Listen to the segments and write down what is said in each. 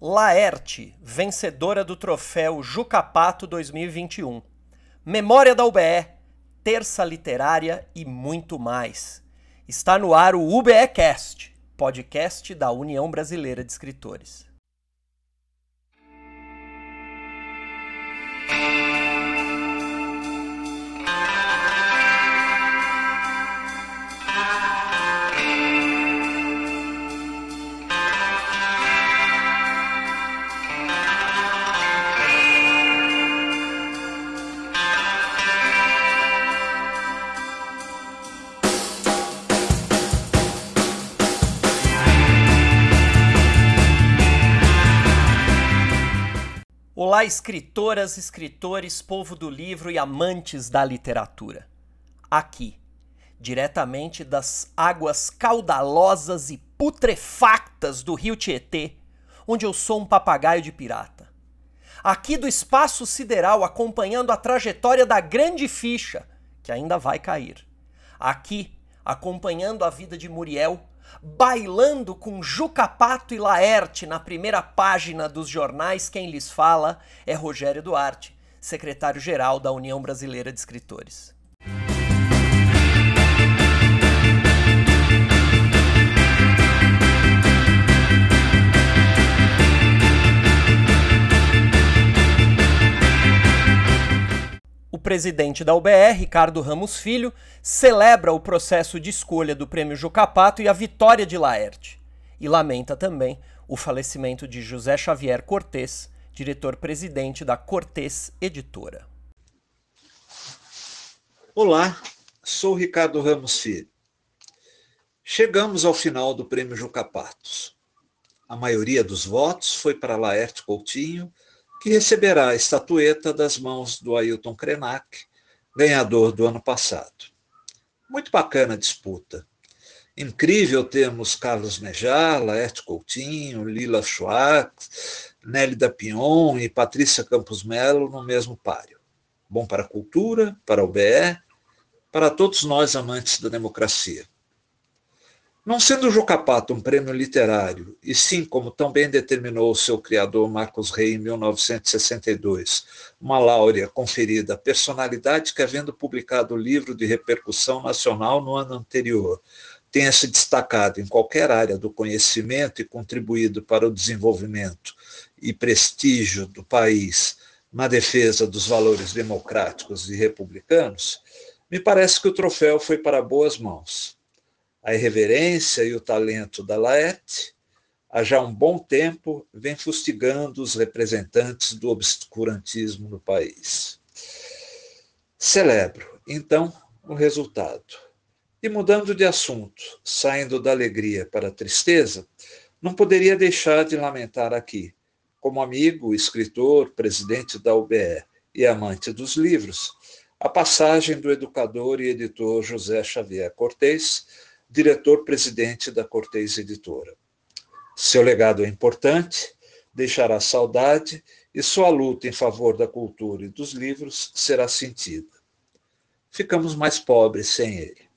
Laerte, vencedora do troféu Jucapato 2021. Memória da UBE, terça literária e muito mais. Está no ar o UBEcast, podcast da União Brasileira de Escritores. Olá, escritoras, escritores, povo do livro e amantes da literatura. Aqui, diretamente das águas caudalosas e putrefactas do rio Tietê, onde eu sou um papagaio de pirata. Aqui do espaço sideral, acompanhando a trajetória da grande ficha, que ainda vai cair. Aqui, acompanhando a vida de Muriel bailando com Juca Pato e Laerte na primeira página dos jornais. Quem lhes fala é Rogério Duarte, secretário-geral da União Brasileira de Escritores. Presidente da UBR, Ricardo Ramos Filho, celebra o processo de escolha do prêmio Jucapato e a vitória de Laerte. E lamenta também o falecimento de José Xavier Cortes, diretor-presidente da Cortes Editora. Olá, sou Ricardo Ramos Filho. Chegamos ao final do prêmio Jucapatos. A maioria dos votos foi para Laerte Coutinho, que receberá a estatueta das mãos do Ailton Krenak, ganhador do ano passado. Muito bacana a disputa. Incrível termos Carlos Nejar, Laerte Coutinho, Lila Schwartz, Nélida Pion e Patrícia Campos Melo no mesmo páreo. Bom para a cultura, para o BE, para todos nós amantes da democracia. Não sendo o Jocapato um prêmio literário, e sim, como também determinou o seu criador Marcos Rey em 1962, uma láurea conferida à personalidade que, havendo publicado o livro de repercussão nacional no ano anterior, tenha se destacado em qualquer área do conhecimento e contribuído para o desenvolvimento e prestígio do país na defesa dos valores democráticos e republicanos, me parece que o troféu foi para boas mãos a irreverência e o talento da Laerte, há já um bom tempo vem fustigando os representantes do obscurantismo no país. Celebro, então, o resultado. E mudando de assunto, saindo da alegria para a tristeza, não poderia deixar de lamentar aqui, como amigo, escritor, presidente da UBE e amante dos livros, a passagem do educador e editor José Xavier Cortez, diretor-presidente da Cortez Editora. Seu legado é importante, deixará saudade e sua luta em favor da cultura e dos livros será sentida. Ficamos mais pobres sem ele.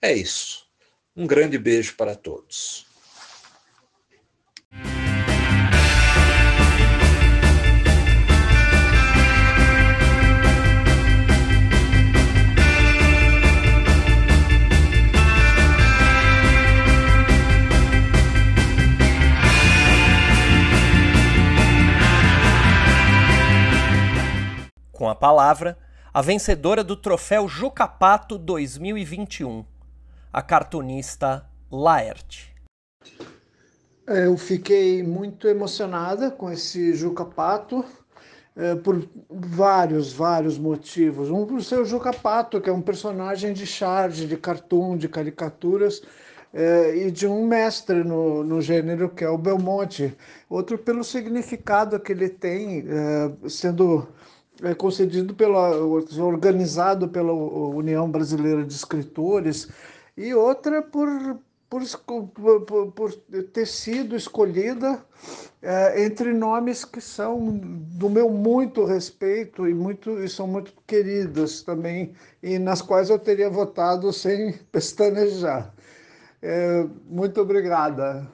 É isso. Um grande beijo para todos. Com a palavra a vencedora do troféu Jucapato 2021, a cartunista Laerte. Eu fiquei muito emocionada com esse Jucapato é, por vários, vários motivos. Um por ser o Jucapato, que é um personagem de charge, de cartoon, de caricaturas, é, e de um mestre no, no gênero que é o Belmonte. Outro pelo significado que ele tem, é, sendo é concedido pela, organizado pela União Brasileira de Escritores, e outra por, por, por, por ter sido escolhida é, entre nomes que são do meu muito respeito e, muito, e são muito queridas também, e nas quais eu teria votado sem pestanejar. É, muito obrigada.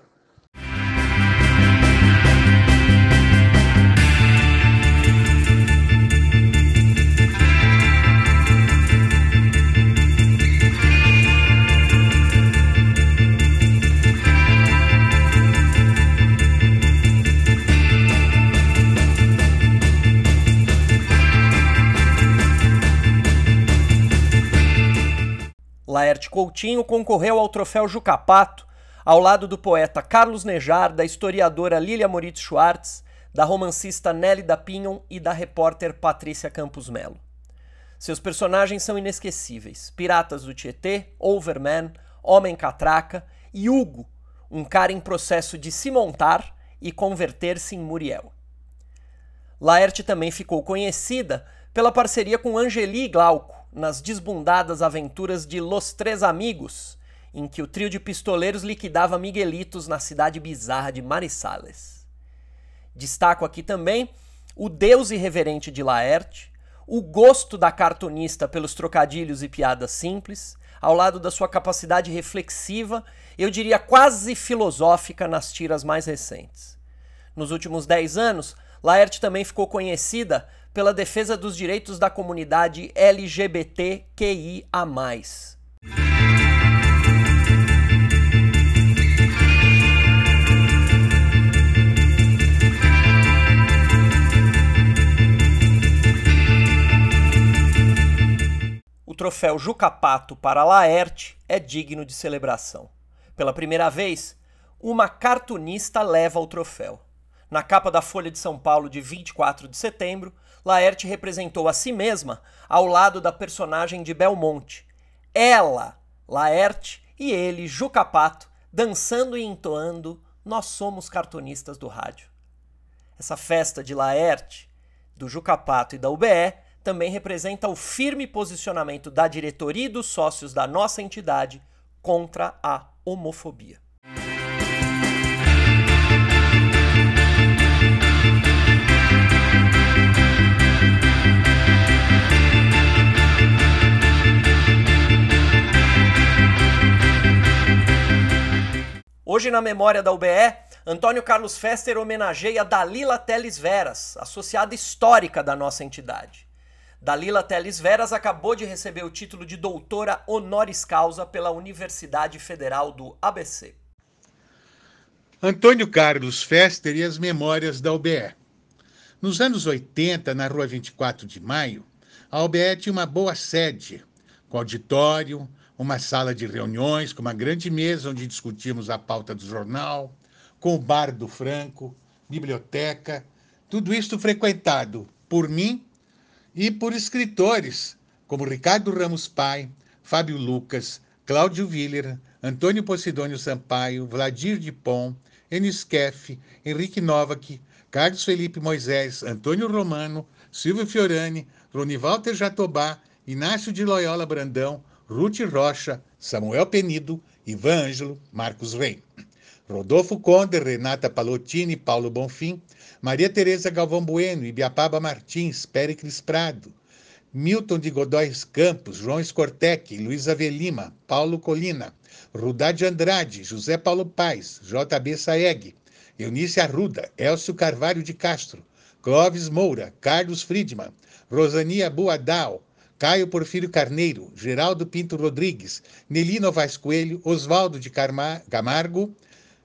Coutinho concorreu ao troféu Jucapato, ao lado do poeta Carlos Nejar, da historiadora Lilia Moritz Schwartz, da romancista Nelly da Pinhon e da repórter Patrícia Campos Melo. Seus personagens são inesquecíveis: Piratas do Tietê, Overman, Homem Catraca e Hugo, um cara em processo de se montar e converter-se em Muriel. Laerte também ficou conhecida pela parceria com Angeli Glauco nas desbundadas aventuras de Los Três Amigos, em que o trio de pistoleiros liquidava Miguelitos na cidade bizarra de Marisales. Destaco aqui também o deus irreverente de Laerte, o gosto da cartunista pelos trocadilhos e piadas simples, ao lado da sua capacidade reflexiva, eu diria quase filosófica nas tiras mais recentes. Nos últimos dez anos, Laerte também ficou conhecida pela defesa dos direitos da comunidade LGBTQIA. O troféu Jucapato para Laerte é digno de celebração. Pela primeira vez, uma cartunista leva o troféu. Na capa da Folha de São Paulo de 24 de setembro, Laerte representou a si mesma ao lado da personagem de Belmonte. Ela, Laerte, e ele, Juca Pato, dançando e entoando Nós Somos Cartunistas do Rádio. Essa festa de Laerte, do Juca Pato e da UBE também representa o firme posicionamento da diretoria e dos sócios da nossa entidade contra a homofobia. Hoje, na memória da UBE, Antônio Carlos Fester homenageia Dalila Teles Veras, associada histórica da nossa entidade. Dalila Teles Veras acabou de receber o título de doutora honoris causa pela Universidade Federal do ABC. Antônio Carlos Fester e as memórias da UBE. Nos anos 80, na rua 24 de maio, a UBE tinha uma boa sede, com auditório, uma sala de reuniões com uma grande mesa onde discutíamos a pauta do jornal, com o bar do Franco, biblioteca, tudo isto frequentado por mim e por escritores como Ricardo Ramos Pai, Fábio Lucas, Cláudio Willer, Antônio Posidônio Sampaio, Vladir Dipon, Enis Keff, Henrique Novak, Carlos Felipe Moisés, Antônio Romano, Silvio Fiorani, Ronivalter Jatobá, Inácio de Loyola Brandão, Ruth Rocha, Samuel Penido, Ivan Ângelo, Marcos Rei. Rodolfo Conde, Renata Palottini, Paulo Bonfim, Maria Tereza Galvão Bueno, Ibiapaba Martins, Péricles Prado, Milton de Godóis Campos, João Scortec, Luiz Avelima, Paulo Colina, Rudade Andrade, José Paulo Paes, JB Saeg, Eunice Arruda, Elcio Carvalho de Castro, Clóvis Moura, Carlos Friedman, Rosania Buadal, Caio Porfírio Carneiro, Geraldo Pinto Rodrigues, Nelly Novaes Coelho, Oswaldo de Camargo,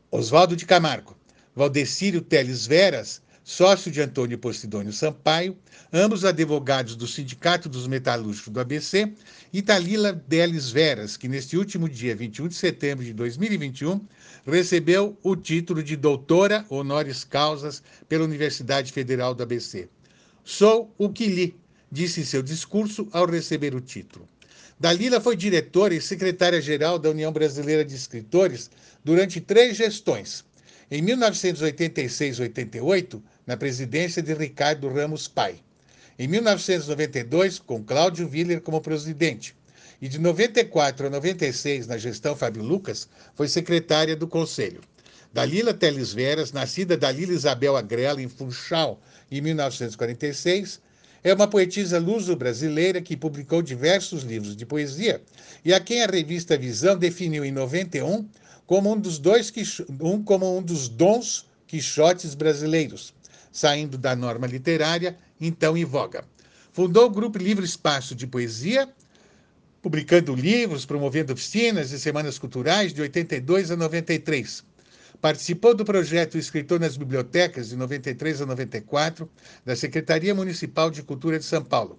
Oswaldo de Camargo, Valdecírio Teles Veras, sócio de Antônio Posidônio Sampaio, ambos advogados do Sindicato dos Metalúrgicos do ABC, e Talila Delis Veras, que neste último dia 21 de setembro de 2021 recebeu o título de doutora honoris causas pela Universidade Federal do ABC. Sou o que li, disse em seu discurso ao receber o título. Dalila foi diretora e secretária-geral da União Brasileira de Escritores durante três gestões. Em 1986-88, na presidência de Ricardo Ramos Pai. Em 1992, com Cláudio Willer como presidente. E de 94 a 96, na gestão Fábio Lucas, foi secretária do Conselho. Dalila Teles Veras, nascida Dalila Isabel Agrela em Funchal em 1946, é uma poetisa luso-brasileira que publicou diversos livros de poesia e a quem a revista Visão definiu em 91 como um dos, dois, um, como um dos dons quixotes brasileiros, saindo da norma literária então em voga. Fundou o Grupo Livre Espaço de Poesia, publicando livros, promovendo oficinas e semanas culturais de 82 a 93 Participou do projeto Escritor nas Bibliotecas, de 93 a 94, da Secretaria Municipal de Cultura de São Paulo.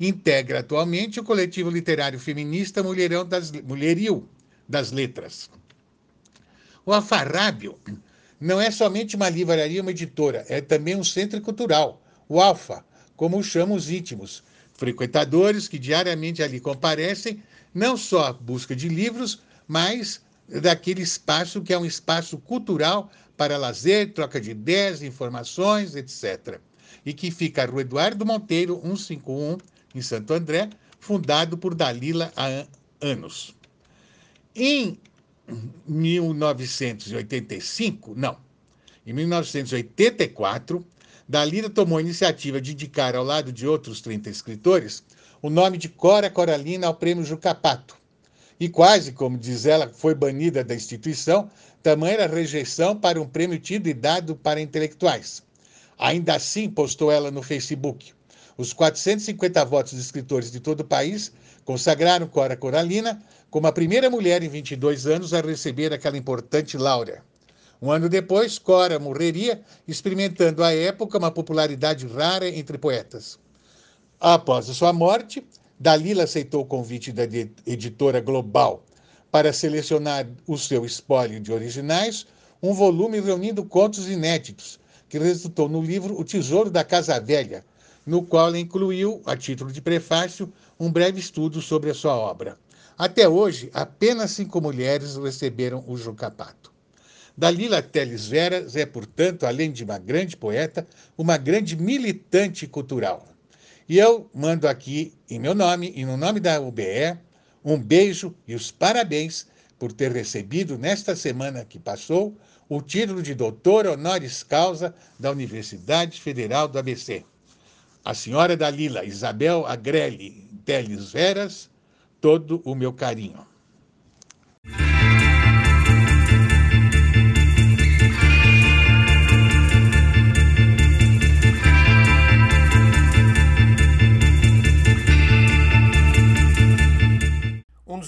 integra atualmente o coletivo literário feminista Mulherão das, Mulheril das Letras. O Alfarrábio não é somente uma livraria, uma editora, é também um centro cultural, o Alfa, como chamam os íntimos, frequentadores que diariamente ali comparecem, não só à busca de livros, mas daquele espaço que é um espaço cultural para lazer, troca de ideias, informações, etc. E que fica a Rua Eduardo Monteiro, 151, em Santo André, fundado por Dalila há anos. Em 1985, não, em 1984, Dalila tomou a iniciativa de indicar, ao lado de outros 30 escritores, o nome de Cora Coralina ao prêmio Jucapato. E quase, como diz ela, foi banida da instituição, tamanha rejeição para um prêmio tido e dado para intelectuais. Ainda assim, postou ela no Facebook, os 450 votos de escritores de todo o país consagraram Cora Coralina como a primeira mulher em 22 anos a receber aquela importante laura. Um ano depois, Cora morreria, experimentando à época uma popularidade rara entre poetas. Após a sua morte, Dalila aceitou o convite da editora Global para selecionar o seu espólio de originais, um volume reunindo contos inéditos, que resultou no livro O Tesouro da Casa Velha, no qual ela incluiu, a título de prefácio, um breve estudo sobre a sua obra. Até hoje, apenas cinco mulheres receberam o Jucapato. Dalila Teles Veras é, portanto, além de uma grande poeta, uma grande militante cultural. E eu mando aqui, em meu nome e no nome da UBE, um beijo e os parabéns por ter recebido, nesta semana que passou, o título de doutor honoris causa da Universidade Federal do ABC. A senhora Dalila Isabel Agrelli Teles Veras, todo o meu carinho.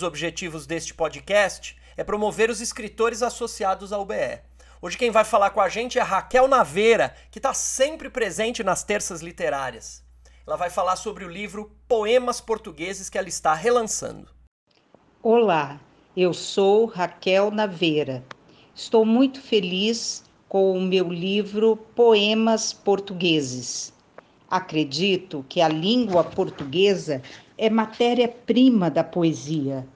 Objetivos deste podcast é promover os escritores associados ao UBE. Hoje quem vai falar com a gente é Raquel Naveira, que está sempre presente nas terças literárias. Ela vai falar sobre o livro Poemas Portugueses que ela está relançando. Olá, eu sou Raquel Naveira. Estou muito feliz com o meu livro Poemas Portugueses. Acredito que a língua portuguesa é matéria-prima da poesia,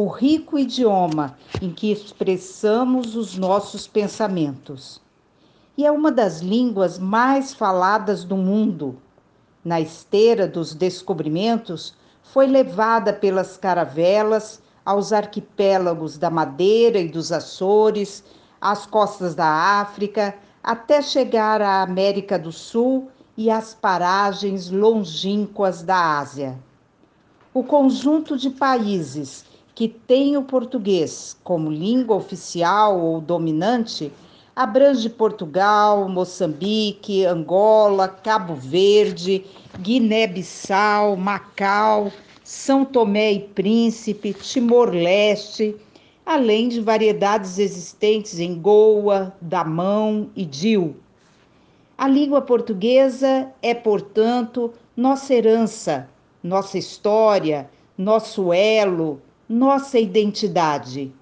o rico idioma em que expressamos os nossos pensamentos. E é uma das línguas mais faladas do mundo. Na esteira dos descobrimentos, foi levada pelas caravelas aos arquipélagos da Madeira e dos Açores, às costas da África, até chegar à América do Sul e às paragens longínquas da Ásia o conjunto de países que tem o português como língua oficial ou dominante abrange Portugal, Moçambique, Angola, Cabo Verde, Guiné-Bissau, Macau, São Tomé e Príncipe, Timor-Leste, além de variedades existentes em Goa, Damão e Dil. A língua portuguesa é, portanto, nossa herança nossa história, nosso elo, nossa identidade.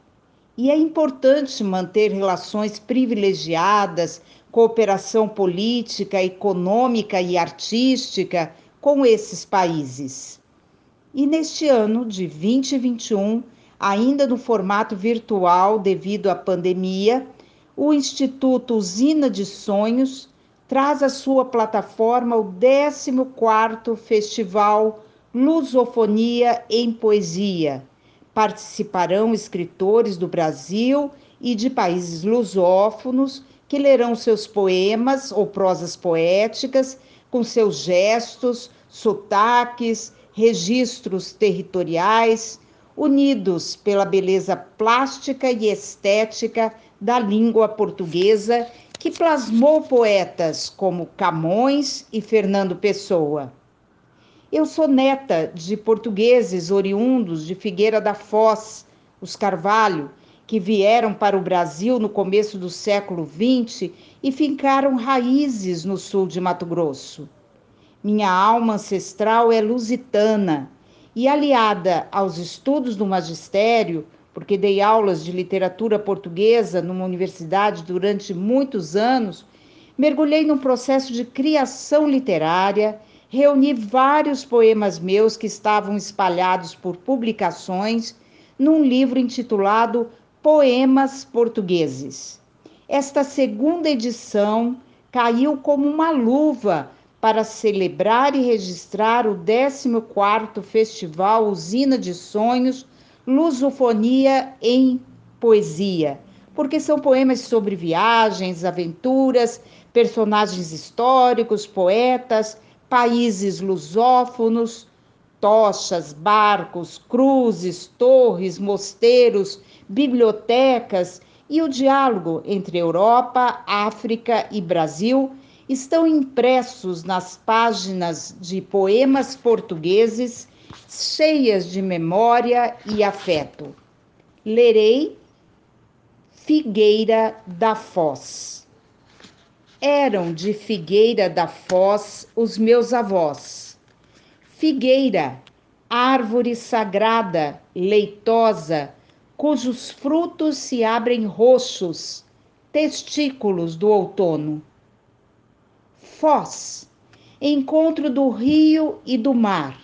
E é importante manter relações privilegiadas, cooperação política, econômica e artística com esses países. E neste ano de 2021, ainda no formato virtual devido à pandemia, o Instituto Usina de Sonhos traz à sua plataforma o 14º Festival Lusofonia em Poesia. Participarão escritores do Brasil e de países lusófonos que lerão seus poemas ou prosas poéticas com seus gestos, sotaques, registros territoriais, unidos pela beleza plástica e estética da língua portuguesa que plasmou poetas como Camões e Fernando Pessoa. Eu sou neta de portugueses oriundos de Figueira da Foz, os Carvalho, que vieram para o Brasil no começo do século XX e fincaram raízes no sul de Mato Grosso. Minha alma ancestral é lusitana e aliada aos estudos do magistério, porque dei aulas de literatura portuguesa numa universidade durante muitos anos, mergulhei num processo de criação literária, reuni vários poemas meus que estavam espalhados por publicações num livro intitulado Poemas Portugueses. Esta segunda edição caiu como uma luva para celebrar e registrar o 14º Festival Usina de Sonhos Lusofonia em Poesia, porque são poemas sobre viagens, aventuras, personagens históricos, poetas, países lusófonos, tochas, barcos, cruzes, torres, mosteiros, bibliotecas e o diálogo entre Europa, África e Brasil estão impressos nas páginas de poemas portugueses cheias de memória e afeto. Lerei Figueira da Foz. Eram de Figueira da Foz os meus avós. Figueira, árvore sagrada, leitosa, cujos frutos se abrem roxos, testículos do outono Foz, encontro do rio e do mar.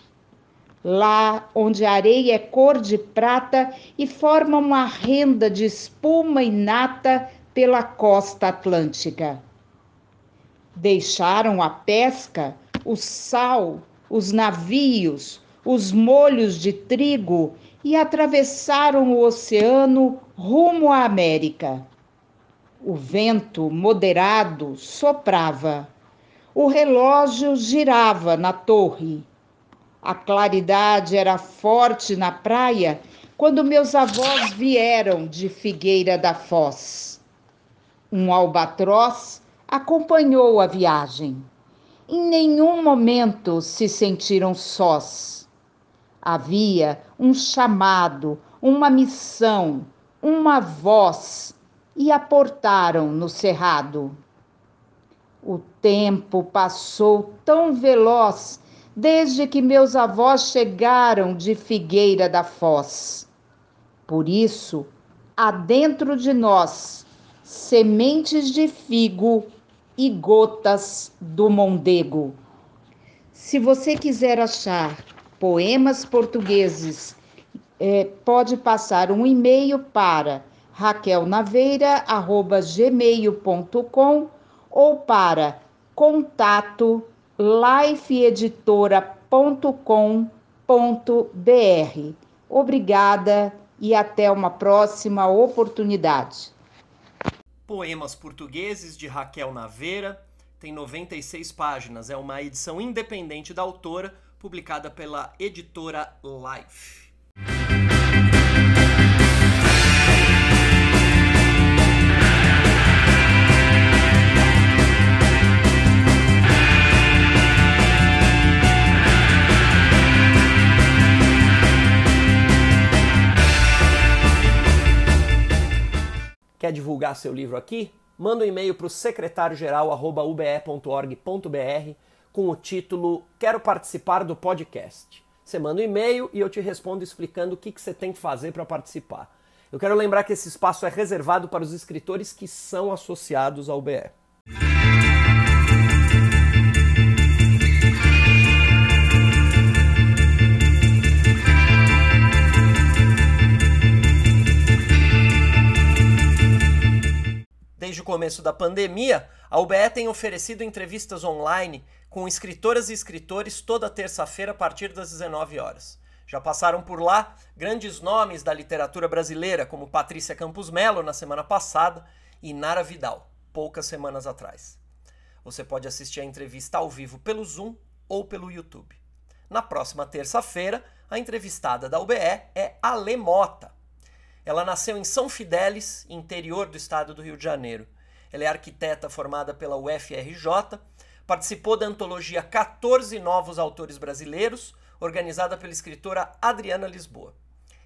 Lá onde a areia é cor de prata e forma uma renda de espuma e nata pela costa atlântica. Deixaram a pesca, o sal, os navios, os molhos de trigo e atravessaram o oceano rumo à América. O vento moderado soprava o relógio girava na torre. A claridade era forte na praia quando meus avós vieram de Figueira da Foz. Um albatroz acompanhou a viagem. Em nenhum momento se sentiram sós. Havia um chamado, uma missão, uma voz e aportaram no cerrado. O tempo passou tão veloz desde que meus avós chegaram de Figueira da Foz. Por isso, há dentro de nós sementes de figo e gotas do mondego. Se você quiser achar poemas portugueses, é, pode passar um e-mail para raquelnaveira.gmail.com ou para contato lifeeditora.com.br. Obrigada e até uma próxima oportunidade. Poemas Portugueses de Raquel Naveira, tem 96 páginas, é uma edição independente da autora, publicada pela editora Life. Quer divulgar seu livro aqui? Manda um e-mail para o secretário-geral.ube.org.br com o título Quero participar do podcast. Você manda um e-mail e eu te respondo explicando o que, que você tem que fazer para participar. Eu quero lembrar que esse espaço é reservado para os escritores que são associados ao UBE. O começo da pandemia, a UBE tem oferecido entrevistas online com escritoras e escritores toda terça-feira a partir das 19 horas. Já passaram por lá grandes nomes da literatura brasileira, como Patrícia Campos Melo na semana passada e Nara Vidal, poucas semanas atrás. Você pode assistir a entrevista ao vivo pelo Zoom ou pelo YouTube. Na próxima terça-feira, a entrevistada da UBE é Ale Mota, ela nasceu em São Fidélis, interior do estado do Rio de Janeiro. Ela é arquiteta formada pela UFRJ, participou da antologia 14 Novos Autores Brasileiros, organizada pela escritora Adriana Lisboa.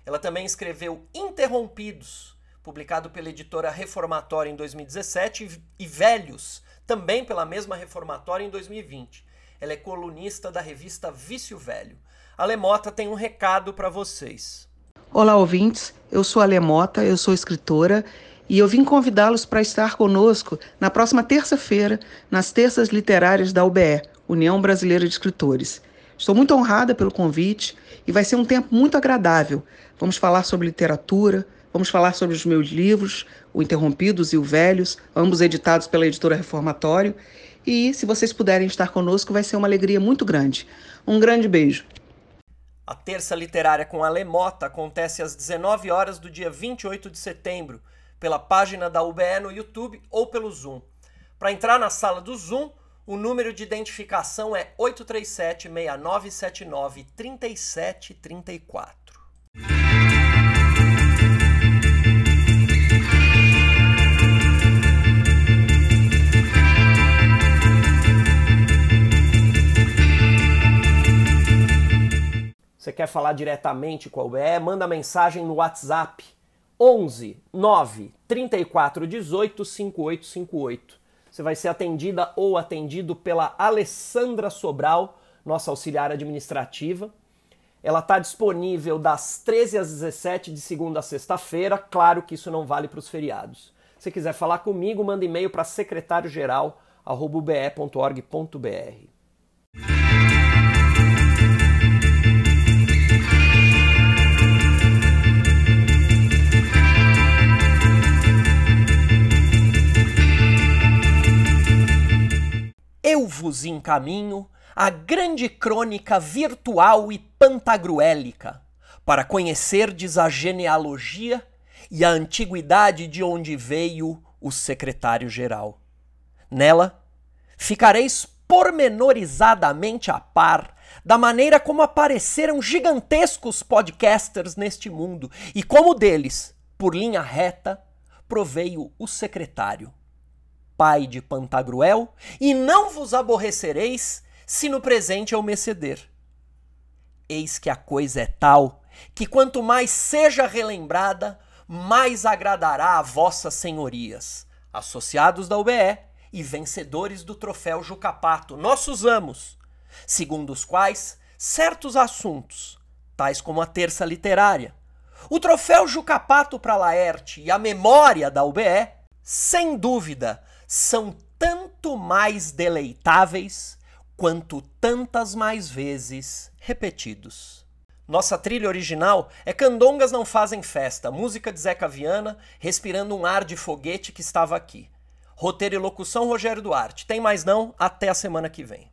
Ela também escreveu Interrompidos, publicado pela editora Reformatória em 2017, e Velhos, também pela mesma Reformatória em 2020. Ela é colunista da revista Vício Velho. A Lemota tem um recado para vocês. Olá, ouvintes. Eu sou a Lemota, eu sou escritora e eu vim convidá-los para estar conosco na próxima terça-feira, nas Terças Literárias da UBE, União Brasileira de Escritores. Estou muito honrada pelo convite e vai ser um tempo muito agradável. Vamos falar sobre literatura, vamos falar sobre os meus livros, o Interrompidos e o Velhos, ambos editados pela editora Reformatório. E se vocês puderem estar conosco, vai ser uma alegria muito grande. Um grande beijo. A terça literária com a Lemota acontece às 19 horas do dia 28 de setembro, pela página da UBE no YouTube ou pelo Zoom. Para entrar na sala do Zoom, o número de identificação é 837-6979-3734. Você quer falar diretamente com a UBE? Manda mensagem no WhatsApp 11 9 34 18 5858 você vai ser atendida ou atendido pela Alessandra Sobral, nossa auxiliar administrativa. Ela está disponível das 13 às 17 de segunda a sexta-feira. Claro que isso não vale para os feriados. Se quiser falar comigo, manda e-mail para secretáriogeral@be.org.br. eu vos encaminho a grande crônica virtual e pantagruélica, para conhecerdes a genealogia e a antiguidade de onde veio o secretário-geral. Nela, ficareis pormenorizadamente a par da maneira como apareceram gigantescos podcasters neste mundo e como deles, por linha reta, proveio o secretário pai de Pantagruel, e não vos aborrecereis se no presente eu me ceder. Eis que a coisa é tal que quanto mais seja relembrada, mais agradará a vossas senhorias, associados da UBE e vencedores do troféu Jucapato, nossos amos, segundo os quais certos assuntos, tais como a terça literária, o troféu Jucapato para Laerte e a memória da UBE, sem dúvida, são tanto mais deleitáveis quanto tantas mais vezes repetidos. Nossa trilha original é Candongas Não Fazem Festa, música de Zeca Viana, respirando um ar de foguete que estava aqui. Roteiro e locução Rogério Duarte. Tem mais não? Até a semana que vem.